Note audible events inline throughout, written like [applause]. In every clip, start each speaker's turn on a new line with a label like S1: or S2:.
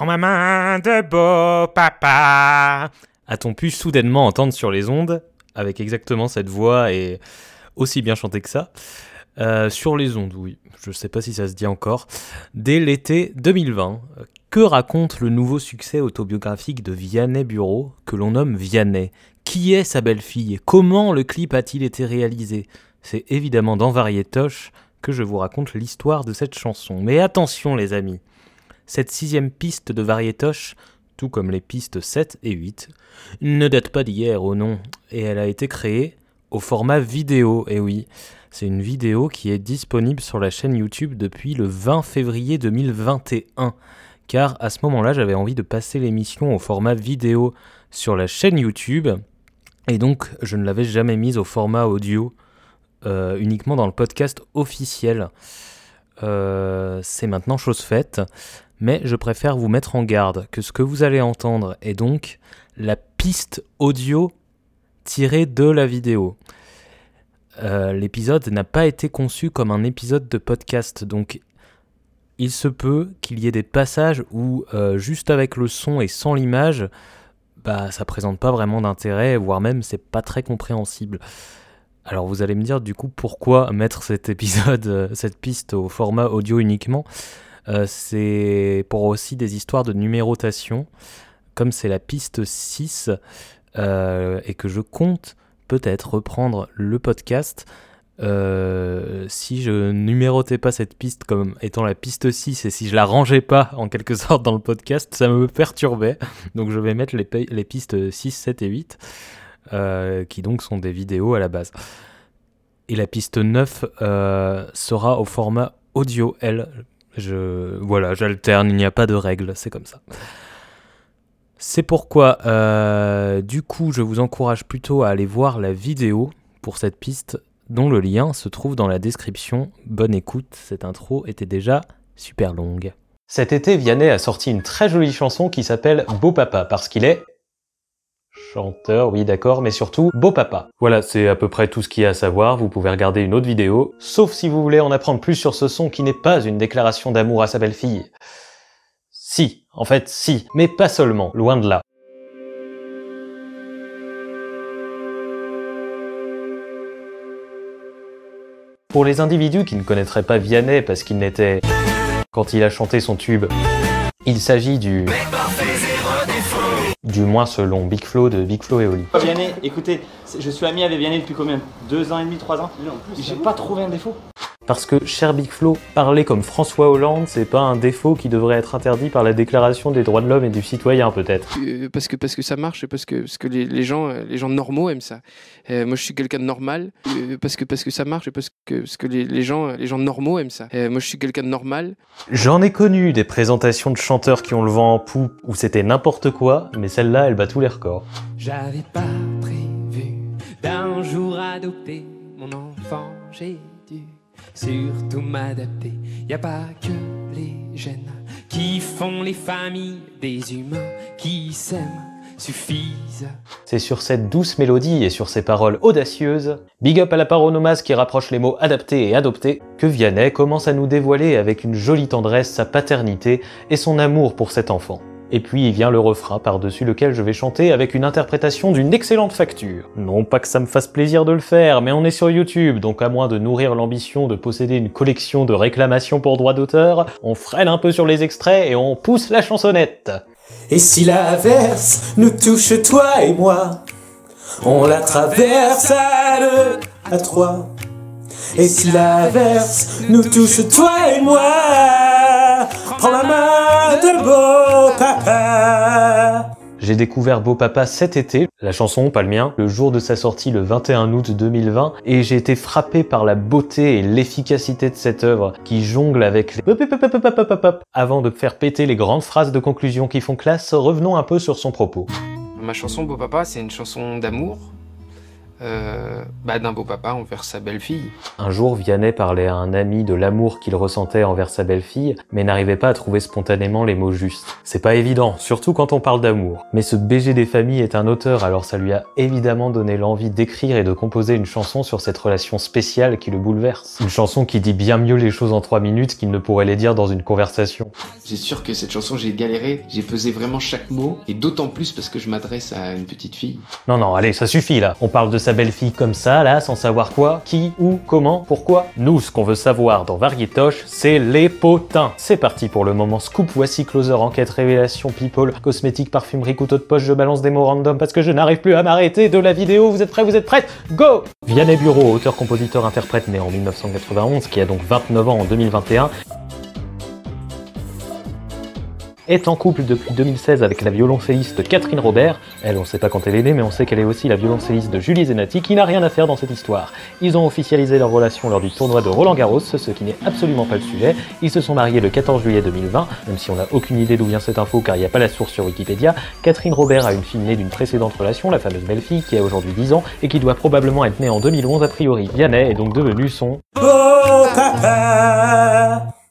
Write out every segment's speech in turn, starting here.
S1: Prends ma main de beau papa. A-t-on pu soudainement entendre sur les ondes, avec exactement cette voix et aussi bien chanté que ça euh, Sur les ondes, oui. Je sais pas si ça se dit encore. Dès l'été 2020, que raconte le nouveau succès autobiographique de Vianney Bureau, que l'on nomme Vianney? Qui est sa belle-fille? Comment le clip a-t-il été réalisé? C'est évidemment dans Varietoche que je vous raconte l'histoire de cette chanson. Mais attention les amis, cette sixième piste de Varietoche, tout comme les pistes 7 et 8, ne date pas d'hier au nom, et elle a été créée au format vidéo, et oui, c'est une vidéo qui est disponible sur la chaîne YouTube depuis le 20 février 2021, car à ce moment-là j'avais envie de passer l'émission au format vidéo sur la chaîne YouTube, et donc je ne l'avais jamais mise au format audio, euh, uniquement dans le podcast officiel. Euh, c'est maintenant chose faite mais je préfère vous mettre en garde que ce que vous allez entendre est donc la piste audio tirée de la vidéo. Euh, l'épisode n'a pas été conçu comme un épisode de podcast, donc il se peut qu'il y ait des passages où euh, juste avec le son et sans l'image, bah ça présente pas vraiment d'intérêt, voire même c'est pas très compréhensible. Alors vous allez me dire du coup pourquoi mettre cet épisode, euh, cette piste au format audio uniquement? C'est pour aussi des histoires de numérotation, comme c'est la piste 6, euh, et que je compte peut-être reprendre le podcast. Euh, si je numérotais pas cette piste comme étant la piste 6 et si je la rangeais pas en quelque sorte dans le podcast, ça me perturbait. Donc je vais mettre les, les pistes 6, 7 et 8, qui donc sont des vidéos à la base. Et la piste 9 sera au format audio, elle, je, voilà, j'alterne, il n'y a pas de règle, c'est comme ça. C'est pourquoi, euh, du coup, je vous encourage plutôt à aller voir la vidéo pour cette piste, dont le lien se trouve dans la description. Bonne écoute, cette intro était déjà super longue. Cet été, Vianney a sorti une très jolie chanson qui s'appelle Beau Papa, parce qu'il est Chanteur, oui d'accord, mais surtout beau papa. Voilà, c'est à peu près tout ce qu'il y a à savoir, vous pouvez regarder une autre vidéo, sauf si vous voulez en apprendre plus sur ce son qui n'est pas une déclaration d'amour à sa belle-fille. Si, en fait si, mais pas seulement, loin de là. Pour les individus qui ne connaîtraient pas Vianney parce qu'il n'était... Quand il a chanté son tube, il s'agit du... Du moins selon Big Flo de Big Flo et Oli.
S2: Vianney, écoutez, je suis ami avec Vianney depuis combien? Deux ans et demi, trois ans? J'ai pas trouvé un défaut.
S1: Parce que, cher Big Flo, parler comme François Hollande, c'est pas un défaut qui devrait être interdit par la Déclaration des droits de l'homme et du citoyen, peut-être.
S3: Euh, parce, que, parce que ça marche, parce que, parce que les, gens, les gens normaux aiment ça. Euh, moi, je suis quelqu'un de normal, euh, parce, que, parce que ça marche, parce que, parce que les, gens, les gens normaux aiment ça. moi, je suis quelqu'un de normal.
S1: J'en ai connu des présentations de chanteurs qui ont le vent en poupe où c'était n'importe quoi, mais celle-là, elle bat tous les records.
S4: J'avais pas prévu d'un jour adopter mon enfant, j'ai surtout m'adapter. Y a pas que les gènes qui font les familles des humains qui s'aiment. Suffisent.
S1: C'est sur cette douce mélodie et sur ces paroles audacieuses, big up à la paronomase qui rapproche les mots adapter et adopter, que Vianney commence à nous dévoiler avec une jolie tendresse sa paternité et son amour pour cet enfant. Et puis il vient le refrain par-dessus lequel je vais chanter avec une interprétation d'une excellente facture. Non pas que ça me fasse plaisir de le faire, mais on est sur YouTube, donc à moins de nourrir l'ambition de posséder une collection de réclamations pour droit d'auteur, on freine un peu sur les extraits et on pousse la chansonnette.
S5: Et si l'averse nous touche toi et moi, on la traverse à deux, à trois. Et si l'averse nous touche toi et moi, prends la main de beau papa.
S1: J'ai découvert Beau Papa cet été, la chanson, pas le mien, le jour de sa sortie le 21 août 2020, et j'ai été frappé par la beauté et l'efficacité de cette œuvre qui jongle avec les avant de faire péter les grandes phrases de conclusion qui font classe, revenons un peu sur son propos.
S3: Ma chanson Beau Papa, c'est une chanson d'amour, euh, bah, d'un beau papa envers sa belle-fille.
S1: Un jour, Vianney parlait à un ami de l'amour qu'il ressentait envers sa belle-fille, mais n'arrivait pas à trouver spontanément les mots justes. C'est pas évident, surtout quand on parle d'amour. Mais ce BG des familles est un auteur, alors ça lui a évidemment donné l'envie d'écrire et de composer une chanson sur cette relation spéciale qui le bouleverse. Une chanson qui dit bien mieux les choses en trois minutes qu'il ne pourrait les dire dans une conversation.
S3: C'est sûr que cette chanson, j'ai galéré, j'ai pesé vraiment chaque mot, et d'autant plus parce que je m'adresse à une petite fille.
S1: Non, non, allez, ça suffit là. On parle de sa belle-fille comme ça, là, sans savoir quoi, qui, où, comment, pourquoi. Nous, ce qu'on veut savoir dans Varietoche, c'est les potins. C'est parti pour le moment scoop. Voici Closer, enquête, révélation, people, cosmétique, parfumerie, couteau de poche. Je balance des mots random parce que je n'arrive plus à m'arrêter de la vidéo. Vous êtes prêts, vous êtes prêtes? Go Vianney Bureau, auteur, compositeur, interprète, né en 1991, qui a donc 29 ans en 2021, est en couple depuis 2016 avec la violoncelliste Catherine Robert. Elle, on sait pas quand elle est née, mais on sait qu'elle est aussi la violoncelliste de Julie Zenati, qui n'a rien à faire dans cette histoire. Ils ont officialisé leur relation lors du tournoi de Roland Garros, ce qui n'est absolument pas le sujet. Ils se sont mariés le 14 juillet 2020, même si on n'a aucune idée d'où vient cette info car il n'y a pas la source sur Wikipédia. Catherine Robert a une fille née d'une précédente relation, la fameuse belle-fille, qui a aujourd'hui 10 ans et qui doit probablement être née en 2011 a priori. Vianney est donc devenu son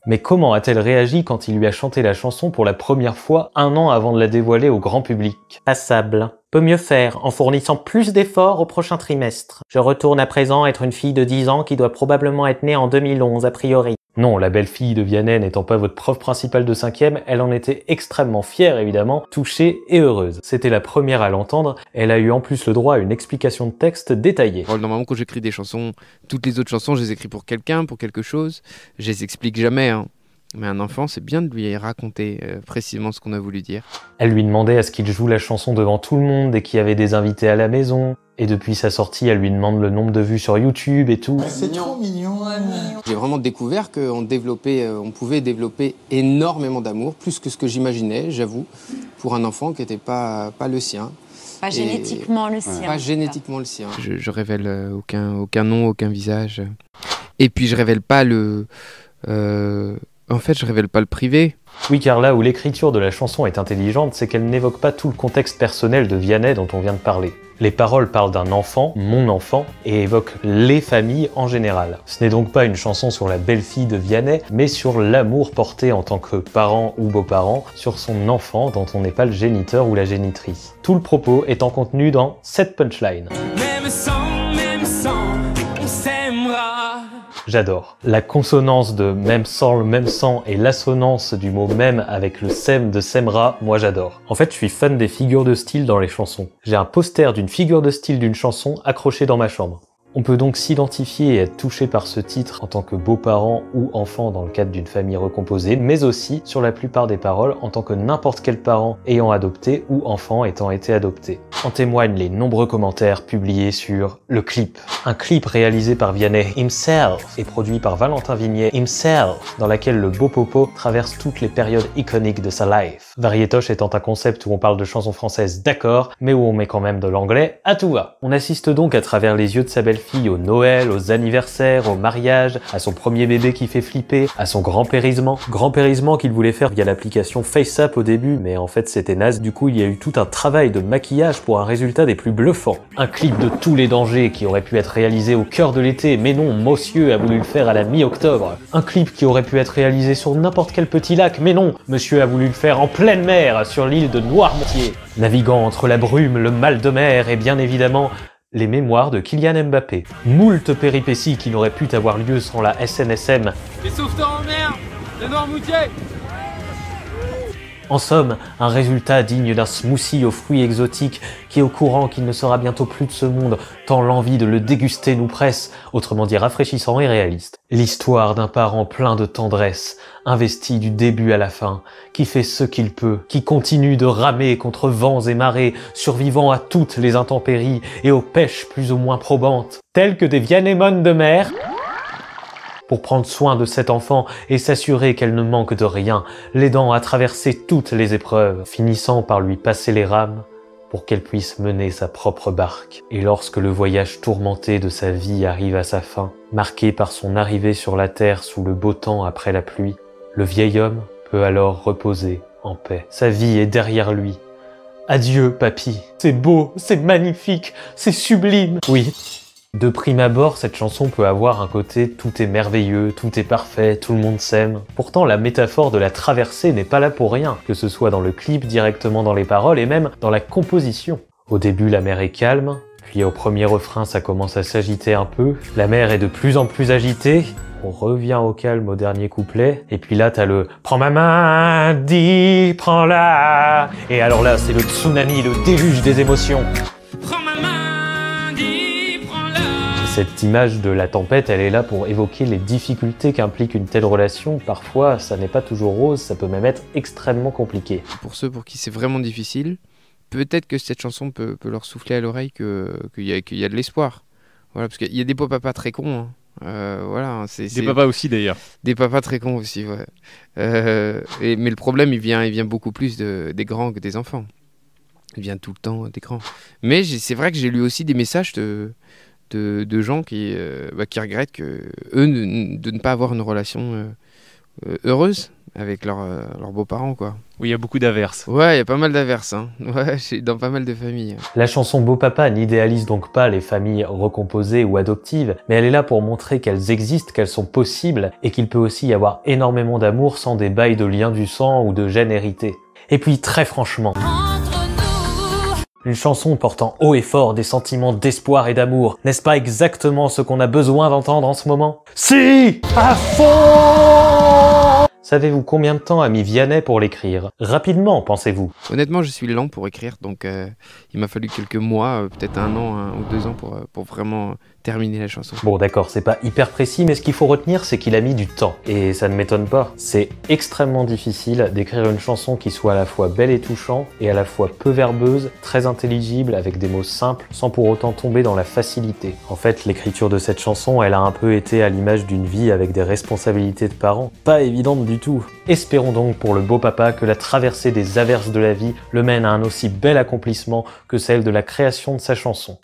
S1: Mais comment a-t-elle réagi quand il lui a chanté la chanson pour la première fois un an avant de la dévoiler au grand public? Passable. Peut mieux faire en fournissant plus d'efforts au prochain trimestre. Je retourne à présent être une fille de 10 ans qui doit probablement être née en 2011 a priori. Non, la belle-fille de Vianney n'étant pas votre prof principale de cinquième, elle en était extrêmement fière évidemment, touchée et heureuse. C'était la première à l'entendre, elle a eu en plus le droit à une explication de texte détaillée.
S3: Normalement, quand j'écris des chansons, toutes les autres chansons, je les écris pour quelqu'un, pour quelque chose. Je les explique jamais. hein. Mais un enfant, c'est bien de lui raconter euh, précisément ce qu'on a voulu dire.
S1: Elle lui demandait à ce qu'il joue la chanson devant tout le monde et qu'il y avait des invités à la maison. Et depuis sa sortie, elle lui demande le nombre de vues sur YouTube et tout.
S5: C'est trop mignon.
S3: J'ai vraiment découvert qu'on développait, euh, on pouvait développer énormément d'amour, plus que ce que j'imaginais, j'avoue, pour un enfant qui n'était pas, pas le sien.
S6: Pas
S3: Et-
S6: génétiquement le sien.
S3: Pas génétiquement le sien. Je, je révèle euh, aucun, aucun nom, aucun visage. Et puis je révèle pas le. euh, en fait, je révèle pas le privé.
S1: Oui, car là où l'écriture de la chanson est intelligente, c'est qu'elle n'évoque pas tout le contexte personnel de Vianney dont on vient de parler. Les paroles parlent d'un enfant, mon enfant, et évoquent les familles en général. Ce n'est donc pas une chanson sur la belle-fille de Vianney, mais sur l'amour porté en tant que parent ou beau-parent sur son enfant dont on n'est pas le géniteur ou la génitrice. Tout le propos étant contenu dans cette punchline.
S4: Même
S1: J'adore. La consonance de même sang, le même sang et l'assonance du mot même avec le sem de semra, moi j'adore. En fait, je suis fan des figures de style dans les chansons. J'ai un poster d'une figure de style d'une chanson accroché dans ma chambre. On peut donc s'identifier et être touché par ce titre en tant que beau-parent ou enfant dans le cadre d'une famille recomposée, mais aussi sur la plupart des paroles en tant que n'importe quel parent ayant adopté ou enfant étant été adopté. En témoignent les nombreux commentaires publiés sur le clip. Un clip réalisé par Vianney himself et produit par Valentin Vignet himself, dans laquelle le beau popo traverse toutes les périodes iconiques de sa life. Varietoche étant un concept où on parle de chansons françaises d'accord, mais où on met quand même de l'anglais à tout va. On assiste donc à travers les yeux de sa belle-fille au Noël, aux anniversaires, au mariage, à son premier bébé qui fait flipper, à son grand-périsement. Grand-périsement qu'il voulait faire via l'application FaceApp au début, mais en fait c'était naze. Du coup, il y a eu tout un travail de maquillage pour un résultat des plus bluffants. Un clip de tous les dangers qui aurait pu être réalisé au cœur de l'été, mais non, Monsieur a voulu le faire à la mi-octobre. Un clip qui aurait pu être réalisé sur n'importe quel petit lac, mais non, Monsieur a voulu le faire en pleine mer, sur l'île de Noirmoutier. Naviguant entre la brume, le mal de mer et bien évidemment les mémoires de Kylian Mbappé. Moult péripéties qui n'auraient pu avoir lieu sans la SNSM.
S4: Les sauveteurs en mer
S1: En somme, un résultat digne d'un smoothie aux fruits exotiques qui est au courant qu'il ne sera bientôt plus de ce monde, tant l'envie de le déguster nous presse, autrement dit rafraîchissant et réaliste. L'histoire d'un parent plein de tendresse, investi du début à la fin, qui fait ce qu'il peut, qui continue de ramer contre vents et marées, survivant à toutes les intempéries et aux pêches plus ou moins probantes, telles que des vianémones de mer, pour prendre soin de cet enfant et s'assurer qu'elle ne manque de rien, l'aidant à traverser toutes les épreuves, finissant par lui passer les rames pour qu'elle puisse mener sa propre barque. Et lorsque le voyage tourmenté de sa vie arrive à sa fin, marqué par son arrivée sur la terre sous le beau temps après la pluie, le vieil homme peut alors reposer en paix. Sa vie est derrière lui, Adieu, papy. C'est beau, c'est magnifique, c'est sublime. Oui. De prime abord, cette chanson peut avoir un côté tout est merveilleux, tout est parfait, tout le monde s'aime. Pourtant, la métaphore de la traversée n'est pas là pour rien, que ce soit dans le clip, directement dans les paroles et même dans la composition. Au début, la mer est calme, puis au premier refrain, ça commence à s'agiter un peu. La mer est de plus en plus agitée. On revient au calme au dernier couplet. Et puis là, t'as le Prends ma main, dis, prends-la. Et alors là, c'est le tsunami, le déluge des émotions.
S4: Prends ma main.
S1: Cette image de la tempête, elle est là pour évoquer les difficultés qu'implique une telle relation. Parfois, ça n'est pas toujours rose, ça peut même être extrêmement compliqué.
S3: Pour ceux pour qui c'est vraiment difficile, peut-être que cette chanson peut, peut leur souffler à l'oreille que- qu'il y, a- qu'il y a de l'espoir. Voilà, parce qu'il y a des papas très cons. hein. Euh, voilà, c'est
S6: Des papas aussi d'ailleurs.
S3: Des papas très cons aussi, ouais. Euh, et, mais le problème, il vient, il vient beaucoup plus de, des grands que des enfants. Il vient tout le temps des grands. Mais c'est vrai que j'ai lu aussi des messages de, de, de gens qui, euh, bah, qui regrettent que, eux ne- de ne pas avoir une relation euh, euh, heureuse avec leurs euh, leurs beaux-parents, quoi.
S6: Oui, il y a beaucoup d'averses.
S3: Ouais, il y a pas mal d'averses, hein. [laughs] Ouais, c'est dans pas mal de familles.
S1: La chanson Beau Papa n'idéalise donc pas les familles recomposées ou adoptives, mais elle est là pour montrer qu'elles existent, qu'elles sont possibles, et qu'il peut aussi y avoir énormément d'amour sans des bails de liens du sang ou de gènes hérités. Et puis très franchement, une chanson portant haut et fort des sentiments d'espoir et d'amour, n'est-ce pas exactement ce qu'on a besoin d'entendre en ce moment? Si! À fond! Savez-vous combien de temps a mis Vianney pour l'écrire? Rapidement, pensez-vous.
S3: Honnêtement, je suis lent pour écrire, donc euh, il m'a fallu quelques mois, euh, peut-être un an ou deux ans pour, euh, pour vraiment terminer la chanson.
S1: Bon d'accord, c'est pas hyper précis, mais ce qu'il faut retenir, c'est qu'il a mis du temps. Et ça ne m'étonne pas. C'est extrêmement difficile d'écrire une chanson qui soit à la fois belle et touchante, et à la fois peu verbeuse, très intelligible, avec des mots simples, sans pour autant tomber dans la facilité. En fait, l'écriture de cette chanson, elle a un peu été à l'image d'une vie avec des responsabilités de parents. Pas évidente du tout. Espérons donc pour le beau papa que la traversée des averses de la vie le mène à un aussi bel accomplissement que celle de la création de sa chanson.